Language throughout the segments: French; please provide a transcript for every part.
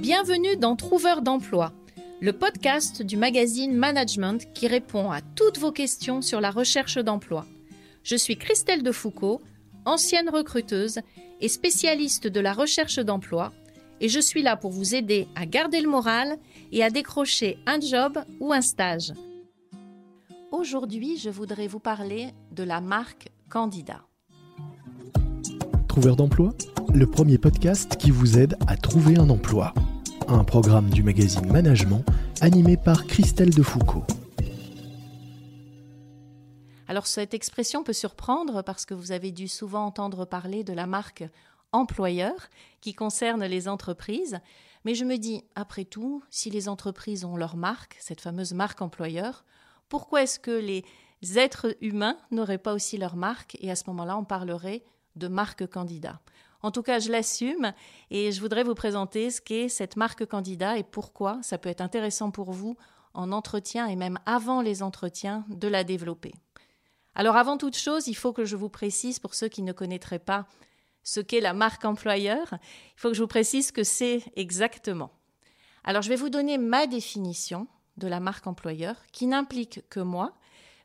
Bienvenue dans Trouveur d'emploi, le podcast du magazine Management qui répond à toutes vos questions sur la recherche d'emploi. Je suis Christelle Defoucault, ancienne recruteuse et spécialiste de la recherche d'emploi, et je suis là pour vous aider à garder le moral et à décrocher un job ou un stage. Aujourd'hui, je voudrais vous parler de la marque Candidat. Trouveur d'emploi, le premier podcast qui vous aide à trouver un emploi. Un programme du magazine Management animé par Christelle Defoucault. Alors cette expression peut surprendre parce que vous avez dû souvent entendre parler de la marque employeur qui concerne les entreprises, mais je me dis, après tout, si les entreprises ont leur marque, cette fameuse marque employeur, pourquoi est-ce que les êtres humains n'auraient pas aussi leur marque? Et à ce moment-là on parlerait de marque candidat. En tout cas, je l'assume et je voudrais vous présenter ce qu'est cette marque candidat et pourquoi ça peut être intéressant pour vous en entretien et même avant les entretiens de la développer. Alors avant toute chose, il faut que je vous précise pour ceux qui ne connaîtraient pas ce qu'est la marque employeur, il faut que je vous précise ce que c'est exactement. Alors je vais vous donner ma définition de la marque employeur qui n'implique que moi,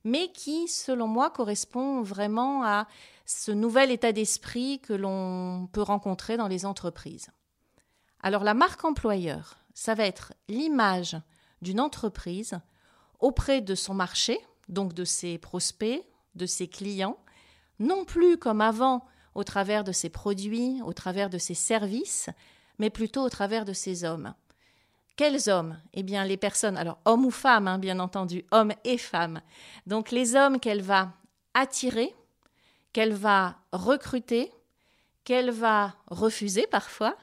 mais qui, selon moi, correspond vraiment à ce nouvel état d'esprit que l'on peut rencontrer dans les entreprises. Alors la marque employeur, ça va être l'image d'une entreprise auprès de son marché, donc de ses prospects, de ses clients, non plus comme avant au travers de ses produits, au travers de ses services, mais plutôt au travers de ses hommes. Quels hommes? Eh bien, les personnes, alors hommes ou femmes, hein, bien entendu, hommes et femmes. Donc, les hommes qu'elle va attirer, qu'elle va recruter, qu'elle va refuser parfois,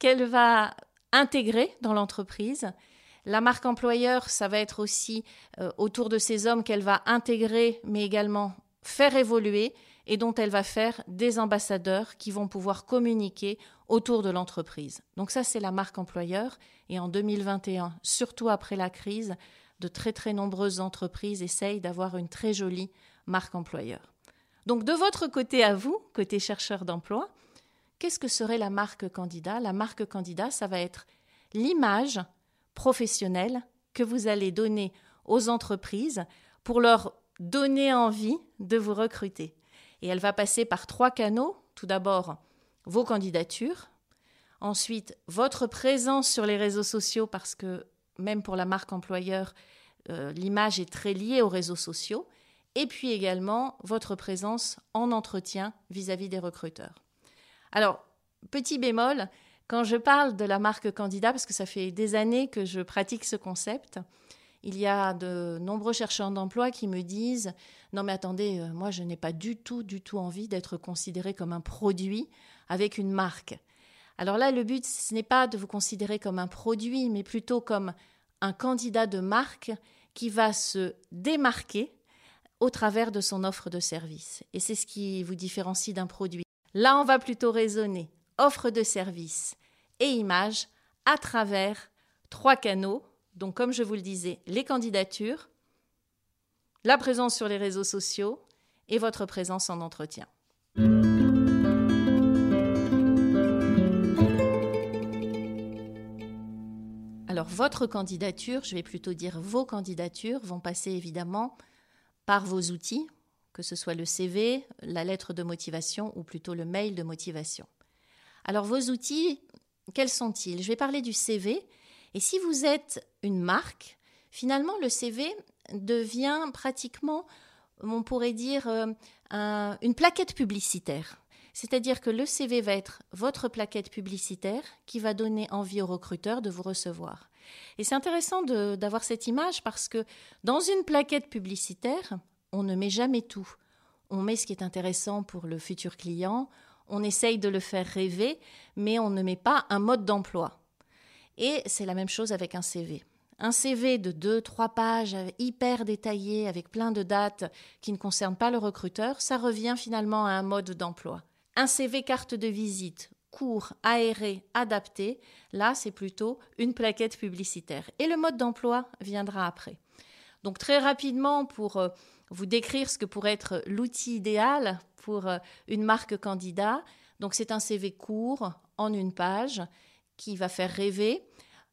qu'elle va intégrer dans l'entreprise. La marque employeur, ça va être aussi euh, autour de ces hommes qu'elle va intégrer, mais également faire évoluer et dont elle va faire des ambassadeurs qui vont pouvoir communiquer autour de l'entreprise. Donc ça, c'est la marque employeur. Et en 2021, surtout après la crise, de très très nombreuses entreprises essayent d'avoir une très jolie marque employeur. Donc de votre côté à vous, côté chercheur d'emploi, qu'est-ce que serait la marque candidat? La marque candidat, ça va être l'image professionnelle que vous allez donner aux entreprises pour leur donner envie de vous recruter. Et elle va passer par trois canaux. Tout d'abord, vos candidatures. Ensuite, votre présence sur les réseaux sociaux, parce que même pour la marque employeur, euh, l'image est très liée aux réseaux sociaux. Et puis également, votre présence en entretien vis-à-vis des recruteurs. Alors, petit bémol, quand je parle de la marque candidat, parce que ça fait des années que je pratique ce concept, il y a de nombreux chercheurs d'emploi qui me disent Non, mais attendez, euh, moi, je n'ai pas du tout, du tout envie d'être considéré comme un produit avec une marque. Alors là, le but, ce n'est pas de vous considérer comme un produit, mais plutôt comme un candidat de marque qui va se démarquer au travers de son offre de service. Et c'est ce qui vous différencie d'un produit. Là, on va plutôt raisonner offre de service et image à travers trois canaux donc, comme je vous le disais, les candidatures, la présence sur les réseaux sociaux et votre présence en entretien. Alors, votre candidature, je vais plutôt dire vos candidatures, vont passer évidemment par vos outils, que ce soit le CV, la lettre de motivation ou plutôt le mail de motivation. Alors, vos outils, quels sont-ils? Je vais parler du CV et si vous êtes une marque, finalement, le CV devient pratiquement, on pourrait dire, euh, une plaquette publicitaire. C'est-à-dire que le CV va être votre plaquette publicitaire qui va donner envie aux recruteurs de vous recevoir. Et c'est intéressant d'avoir cette image parce que dans une plaquette publicitaire, on ne met jamais tout. On met ce qui est intéressant pour le futur client, on essaye de le faire rêver, mais on ne met pas un mode d'emploi. Et c'est la même chose avec un CV. Un CV de deux, trois pages, hyper détaillé, avec plein de dates qui ne concernent pas le recruteur, ça revient finalement à un mode d'emploi. Un CV carte de visite, court, aéré, adapté, là c'est plutôt une plaquette publicitaire. Et le mode d'emploi viendra après. Donc très rapidement, pour euh, vous décrire ce que pourrait être l'outil idéal pour euh, une marque candidat, donc c'est un CV court, en une page, qui va faire rêver.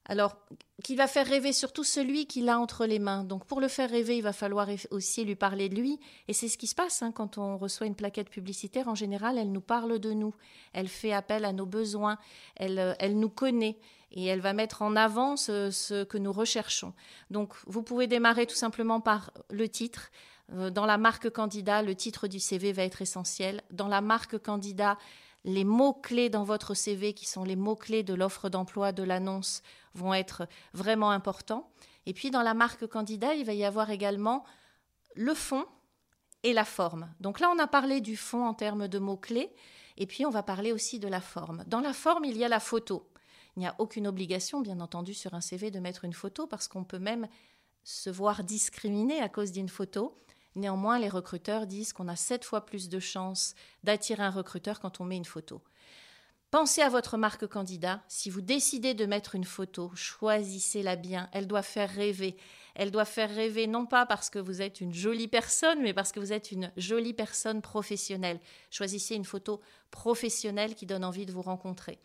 Alors, qui va faire rêver surtout celui qui l'a entre les mains. Donc, pour le faire rêver, il va falloir aussi lui parler de lui. Et c'est ce qui se passe hein, quand on reçoit une plaquette publicitaire. En général, elle nous parle de nous. Elle fait appel à nos besoins. Elle, euh, elle nous connaît. Et elle va mettre en avant ce, ce que nous recherchons. Donc, vous pouvez démarrer tout simplement par le titre. Euh, dans la marque candidat, le titre du CV va être essentiel. Dans la marque candidat, les mots-clés dans votre CV, qui sont les mots-clés de l'offre d'emploi, de l'annonce, vont être vraiment importants. Et puis dans la marque candidat, il va y avoir également le fond et la forme. Donc là, on a parlé du fond en termes de mots-clés, et puis on va parler aussi de la forme. Dans la forme, il y a la photo. Il n'y a aucune obligation, bien entendu, sur un CV de mettre une photo, parce qu'on peut même se voir discriminé à cause d'une photo. Néanmoins, les recruteurs disent qu'on a sept fois plus de chances d'attirer un recruteur quand on met une photo. Pensez à votre marque candidat. Si vous décidez de mettre une photo, choisissez-la bien. Elle doit faire rêver. Elle doit faire rêver non pas parce que vous êtes une jolie personne, mais parce que vous êtes une jolie personne professionnelle. Choisissez une photo professionnelle qui donne envie de vous rencontrer.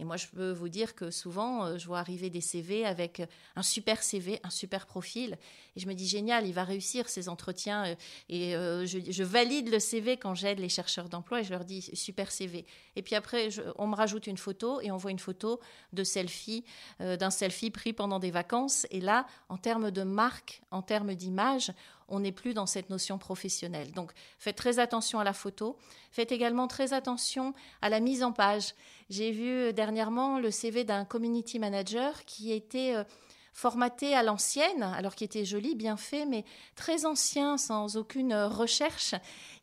Et moi, je peux vous dire que souvent, euh, je vois arriver des CV avec euh, un super CV, un super profil. Et je me dis, génial, il va réussir ses entretiens. Euh, et je, valide le CV quand j'aide les chercheurs d'emploi et je leur dis, super CV. Et puis après, on me rajoute une photo et on voit une photo de selfie, d'un selfie pris pendant des vacances. Et là, en termes de marque, en termes d'image, on n'est plus dans cette notion professionnelle. Donc faites très attention à la photo, faites également très attention à la mise en page. J'ai vu euh, dernièrement le CV d'un community manager qui était euh, formaté à l'ancienne, alors qu'il était joli, bien fait, mais très ancien, sans aucune euh, recherche.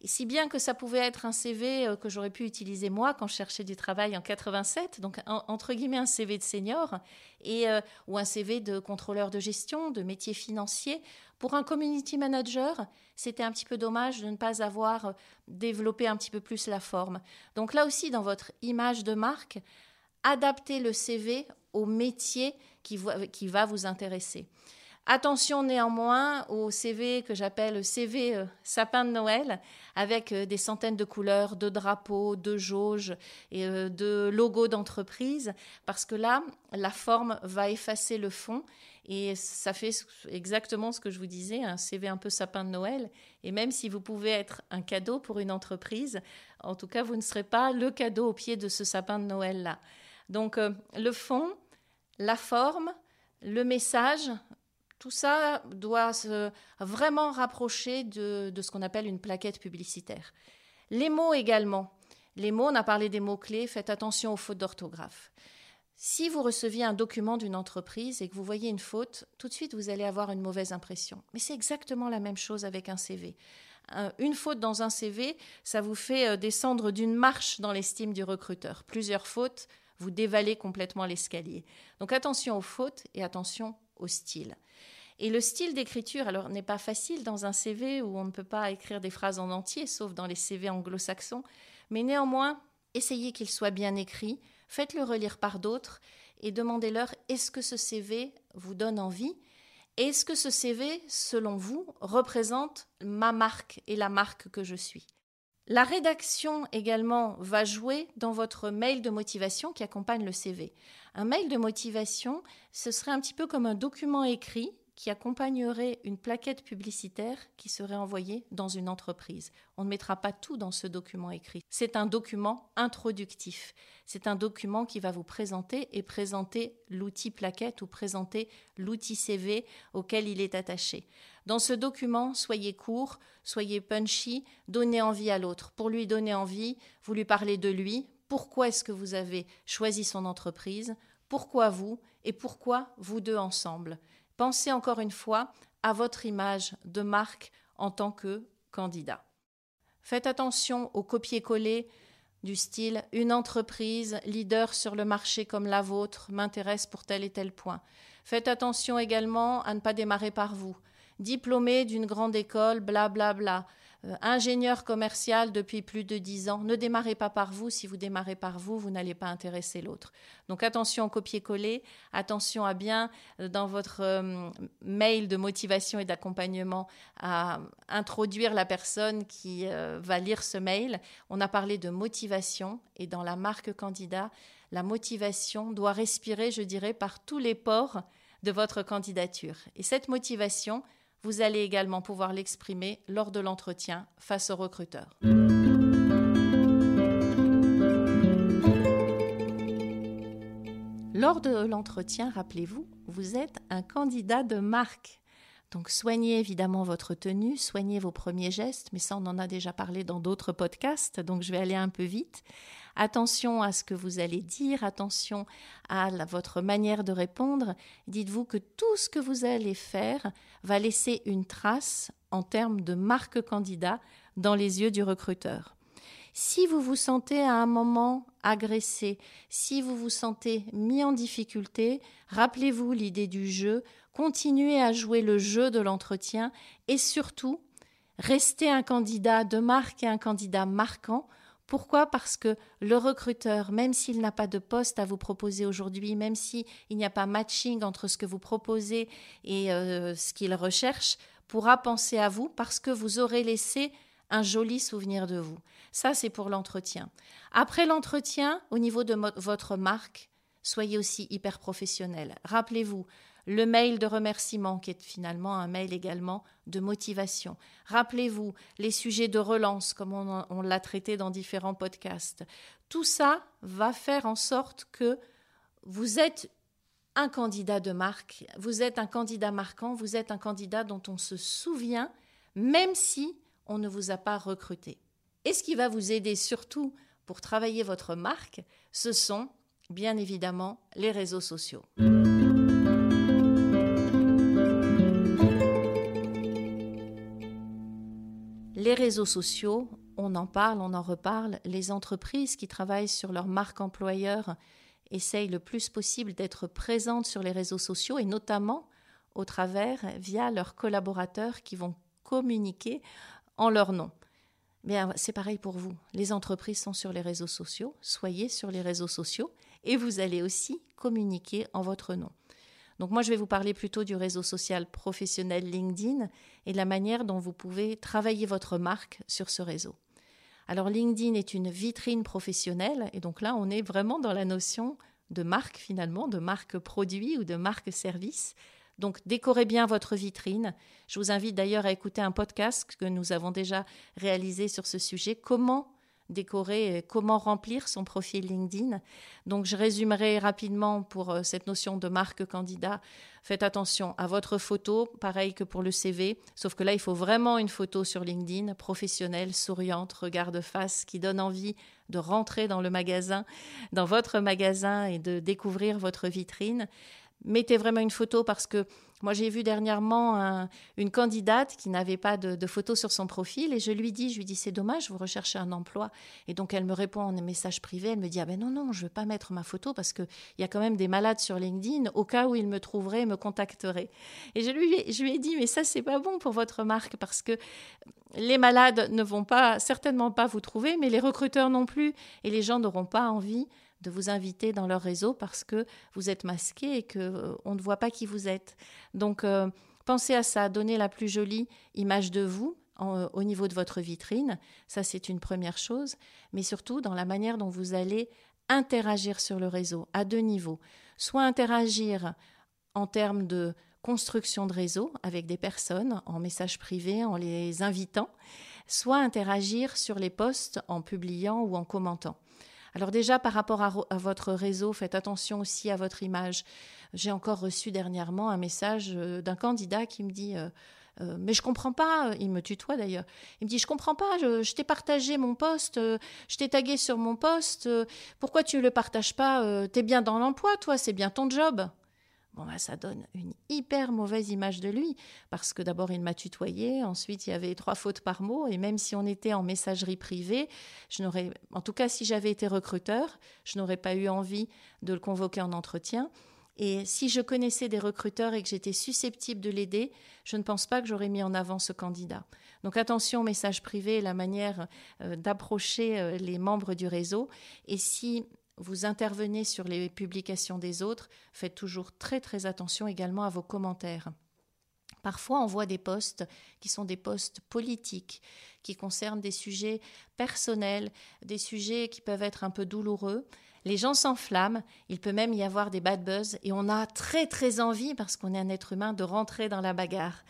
Et si bien que ça pouvait être un CV que j'aurais pu utiliser moi quand je cherchais du travail en 87, donc entre guillemets un CV de senior, et, ou un CV de contrôleur de gestion, de métier financier, pour un community manager, c'était un petit peu dommage de ne pas avoir euh, développé un petit peu plus la forme. Donc là aussi, dans votre image de marque, adaptez le CV au métier qui, va vous intéresser. Attention néanmoins au CV que j'appelle CV euh, sapin de Noël, avec euh, des centaines de couleurs, de drapeaux, de jauges et de logos d'entreprise, parce que là, la forme va effacer le fond et ça fait exactement ce que je vous disais, un CV un peu sapin de Noël. Et même si vous pouvez être un cadeau pour une entreprise, en tout cas, vous ne serez pas le cadeau au pied de ce sapin de Noël-là. Donc, euh, le fond, la forme, le message, tout ça doit se vraiment rapprocher de, de ce qu'on appelle une plaquette publicitaire. Les mots également. Les mots, on a parlé des mots-clés, faites attention aux fautes d'orthographe. Si vous receviez un document d'une entreprise et que vous voyez une faute, tout de suite vous allez avoir une mauvaise impression. Mais c'est exactement la même chose avec un CV. Une faute dans un CV, ça vous fait euh, descendre d'une marche dans l'estime du recruteur. Plusieurs fautes, vous dévalez complètement l'escalier. Donc attention aux fautes et attention au style. Et le style d'écriture, alors, n'est pas facile dans un CV où on ne peut pas écrire des phrases en entier, sauf dans les CV anglo-saxons, mais néanmoins, essayez qu'il soit bien écrit, faites-le relire par d'autres et demandez-leur est-ce que ce CV vous donne envie? Est-ce que ce CV, selon vous, représente ma marque et la marque que je suis? La rédaction également va jouer dans votre mail de motivation qui accompagne le CV. Un mail de motivation, ce serait un petit peu comme un document écrit qui accompagnerait une plaquette publicitaire qui serait envoyée dans une entreprise. On ne mettra pas tout dans ce document écrit. C'est un document introductif. C'est un document qui va vous présenter et présenter l'outil plaquette ou présenter l'outil CV auquel il est attaché. Dans ce document, soyez court, soyez punchy, donnez envie à l'autre. Pour lui donner envie, vous lui parlez de lui. Pourquoi est-ce que vous avez choisi son entreprise? Pourquoi vous? Et pourquoi vous deux ensemble? Pensez encore une fois à votre image de marque en tant que candidat. Faites attention au copier-coller du style une entreprise leader sur le marché comme la vôtre m'intéresse pour tel et tel point. Faites attention également à ne pas démarrer par vous. Diplômé d'une grande école, blablabla. Bla bla. Euh, ingénieur commercial depuis plus de dix ans. Ne démarrez pas par vous. Si vous démarrez par vous, vous n'allez pas intéresser l'autre. Donc attention au copier-coller. Attention à bien, euh, dans votre euh, mail de motivation et d'accompagnement, à introduire la personne qui va lire ce mail. On a parlé de motivation et dans la marque candidat, la motivation doit respirer, je dirais, par tous les pores de votre candidature. Et cette motivation, vous allez également pouvoir l'exprimer lors de l'entretien face au recruteur. Lors de l'entretien, rappelez-vous, vous êtes un candidat de marque. Donc soignez évidemment votre tenue, soignez vos premiers gestes, mais ça on en a déjà parlé dans d'autres podcasts, donc je vais aller un peu vite. Attention à ce que vous allez dire, attention à votre manière de répondre. Dites-vous que tout ce que vous allez faire va laisser une trace en termes de marque candidat dans les yeux du recruteur. Si vous vous sentez à un moment agressé, si vous vous sentez mis en difficulté, rappelez-vous l'idée du jeu, continuez à jouer le jeu de l'entretien et surtout, restez un candidat de marque et un candidat marquant. Pourquoi? Parce que le recruteur, même s'il n'a pas de poste à vous proposer aujourd'hui, même s'il n'y a pas matching entre ce que vous proposez et euh, ce qu'il recherche, pourra penser à vous parce que vous aurez laissé un joli souvenir de vous. Ça, c'est pour l'entretien. Après l'entretien, au niveau de votre marque, soyez aussi hyper professionnel. Rappelez-vous, le mail de remerciement qui est finalement un mail également de motivation. Rappelez-vous les sujets de relance comme on, l'a traité dans différents podcasts. Tout ça va faire en sorte que vous êtes un candidat de marque, vous êtes un candidat marquant, vous êtes un candidat dont on se souvient même si on ne vous a pas recruté. Et ce qui va vous aider surtout pour travailler votre marque, ce sont bien évidemment les réseaux sociaux. Les réseaux sociaux, on en parle, on en reparle. Les entreprises qui travaillent sur leur marque employeur essayent le plus possible d'être présentes sur les réseaux sociaux et notamment au travers via leurs collaborateurs qui vont communiquer en leur nom. Bien, c'est pareil pour vous. Les entreprises sont sur les réseaux sociaux, soyez sur les réseaux sociaux et vous allez aussi communiquer en votre nom. Donc moi, je vais vous parler plutôt du réseau social professionnel LinkedIn et la manière dont vous pouvez travailler votre marque sur ce réseau. Alors LinkedIn est une vitrine professionnelle et donc là, on est vraiment dans la notion de marque finalement, de marque produit ou de marque service. Donc décorez bien votre vitrine. Je vous invite d'ailleurs à écouter un podcast que nous avons déjà réalisé sur ce sujet, comment décorer, comment remplir son profil LinkedIn. Donc je résumerai rapidement pour euh, cette notion de marque candidat. Faites attention à votre photo, pareil que pour le CV, sauf que là il faut vraiment une photo sur LinkedIn, professionnelle, souriante, regard de face, qui donne envie de rentrer dans le magasin, dans votre magasin et de découvrir votre vitrine mettez vraiment une photo parce que moi j'ai vu dernièrement une candidate qui n'avait pas de, photo sur son profil et je lui dis, je lui dis c'est dommage, vous recherchez un emploi. Et donc elle me répond en message privé, elle me dit ah ben non non je veux pas mettre ma photo parce que il y a quand même des malades sur LinkedIn au cas où ils me trouveraient, me contacteraient. Et je lui je lui ai dit mais ça c'est pas bon pour votre marque parce que les malades ne vont pas certainement pas vous trouver mais les recruteurs non plus. Et les gens n'auront pas envie de vous inviter dans leur réseau parce que vous êtes masqué et que euh, on ne voit pas qui vous êtes. Donc euh, pensez à ça, donnez la plus jolie image de vous euh, au niveau de votre vitrine. Ça c'est une première chose, mais surtout dans la manière dont vous allez interagir sur le réseau à deux niveaux. Soit interagir en termes de construction de réseau avec des personnes en message privé en les invitant, soit interagir sur les posts en publiant ou en commentant. Alors déjà, par rapport à, votre réseau, faites attention aussi à votre image. J'ai encore reçu dernièrement un message euh, d'un candidat qui me dit... Euh, euh, mais je comprends pas, il me tutoie d'ailleurs. Il me dit Je comprends pas, je, t'ai partagé mon poste, je t'ai tagué sur mon poste, pourquoi tu ne le partages pas T'es bien dans l'emploi, toi, c'est bien ton job. Bon, bah, ça donne une hyper mauvaise image de lui, parce que d'abord il m'a tutoyé, ensuite il y avait trois fautes par mot, et même si on était en messagerie privée, je n'aurais, en tout cas si j'avais été recruteur, je n'aurais pas eu envie de le convoquer en entretien. Et si je connaissais des recruteurs et que j'étais susceptible de l'aider, je ne pense pas que j'aurais mis en avant ce candidat. Donc attention au message privé, la manière euh, d'approcher euh, les membres du réseau. Et si vous intervenez sur les publications des autres, faites toujours très très attention également à vos commentaires. Parfois, on voit des posts qui sont des posts politiques, qui concernent des sujets personnels, des sujets qui peuvent être un peu douloureux. Les gens s'enflamment, il peut même y avoir des bad buzz et on a très très envie, parce qu'on est un être humain, de rentrer dans la bagarre.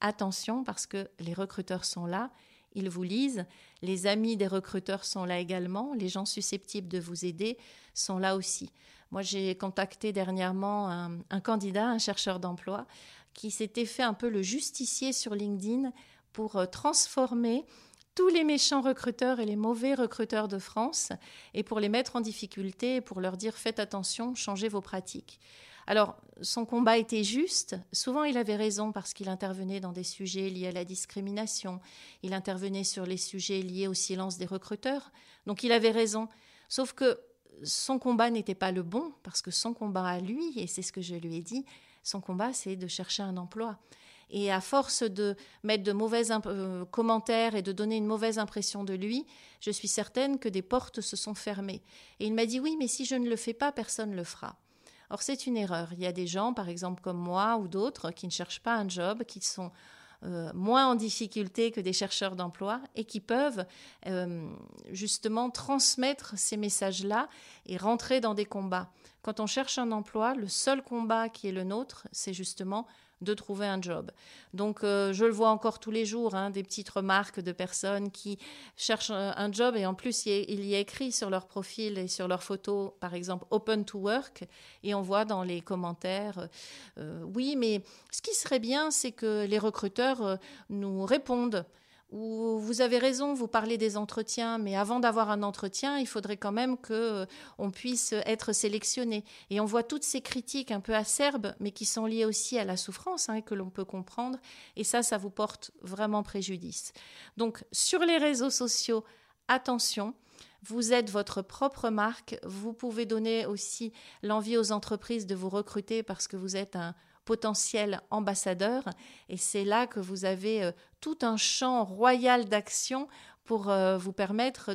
Attention parce que les recruteurs sont là, ils vous lisent, les amis des recruteurs sont là également, les gens susceptibles de vous aider sont là aussi. Moi, j'ai contacté dernièrement un, candidat, un chercheur d'emploi, qui s'était fait un peu le justicier sur LinkedIn pour euh, transformer tous les méchants recruteurs et les mauvais recruteurs de France et pour les mettre en difficulté et pour leur dire faites attention, changez vos pratiques. Alors, son combat était juste. Souvent, il avait raison parce qu'il intervenait dans des sujets liés à la discrimination. Il intervenait sur les sujets liés au silence des recruteurs. Donc, il avait raison. Sauf que son combat n'était pas le bon parce que son combat à lui, et c'est ce que je lui ai dit, son combat, c'est de chercher un emploi. Et à force de mettre de mauvais euh, commentaires et de donner une mauvaise impression de lui, je suis certaine que des portes se sont fermées. Et il m'a dit oui, mais si je ne le fais pas, personne ne le fera. Or, c'est une erreur. Il y a des gens, par exemple comme moi ou d'autres, qui ne cherchent pas un job, qui sont euh, moins en difficulté que des chercheurs d'emploi et qui peuvent euh, justement transmettre ces messages-là et rentrer dans des combats. Quand on cherche un emploi, le seul combat qui est le nôtre, c'est justement de trouver un job. Donc euh, je le vois encore tous les jours, hein, des petites remarques de personnes qui cherchent un job et en plus il y, a, écrit sur leur profil et sur leur photo, par exemple, Open to Work, et on voit dans les commentaires, euh, oui, mais ce qui serait bien, c'est que les recruteurs euh, nous répondent vous avez raison, vous parlez des entretiens, mais avant d'avoir un entretien, il faudrait quand même que euh, on puisse être sélectionné. Et on voit toutes ces critiques un peu acerbes, mais qui sont liées aussi à la souffrance hein, que l'on peut comprendre. Et ça, ça vous porte vraiment préjudice. Donc, sur les réseaux sociaux, attention. Vous êtes votre propre marque. Vous pouvez donner aussi l'envie aux entreprises de vous recruter parce que vous êtes un potentiel ambassadeur. Et c'est là que vous avez euh, tout un champ royal d'action pour euh, vous permettre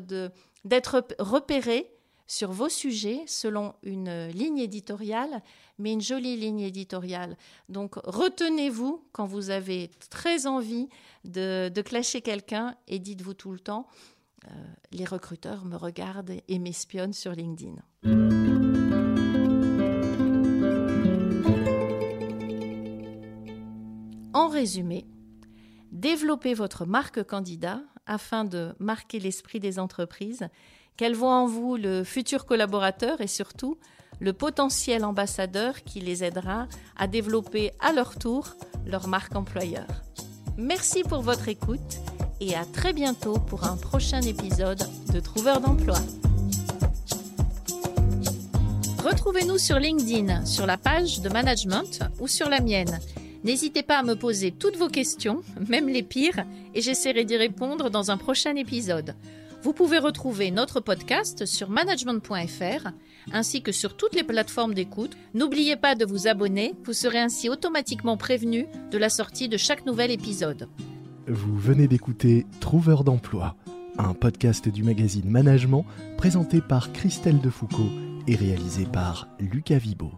d'être repéré sur vos sujets selon une ligne éditoriale, mais une jolie ligne éditoriale. Donc retenez-vous quand vous avez très envie de, clasher quelqu'un et dites-vous tout le temps, euh, les recruteurs me regardent et m'espionnent sur LinkedIn. Résumé, développez votre marque candidat afin de marquer l'esprit des entreprises, qu'elles voient en vous le futur collaborateur et surtout le potentiel ambassadeur qui les aidera à développer à leur tour leur marque employeur. Merci pour votre écoute et à très bientôt pour un prochain épisode de Trouveur d'emploi. Retrouvez-nous sur LinkedIn, sur la page de management ou sur la mienne N'hésitez pas à me poser toutes vos questions, même les pires, et j'essaierai d'y répondre dans un prochain épisode. Vous pouvez retrouver notre podcast sur management.fr ainsi que sur toutes les plateformes d'écoute. N'oubliez pas de vous abonner, vous serez ainsi automatiquement prévenu de la sortie de chaque nouvel épisode. Vous venez d'écouter Trouveur d'emploi, un podcast du magazine Management présenté par Christelle Defoucault et réalisé par Lucas Vibo.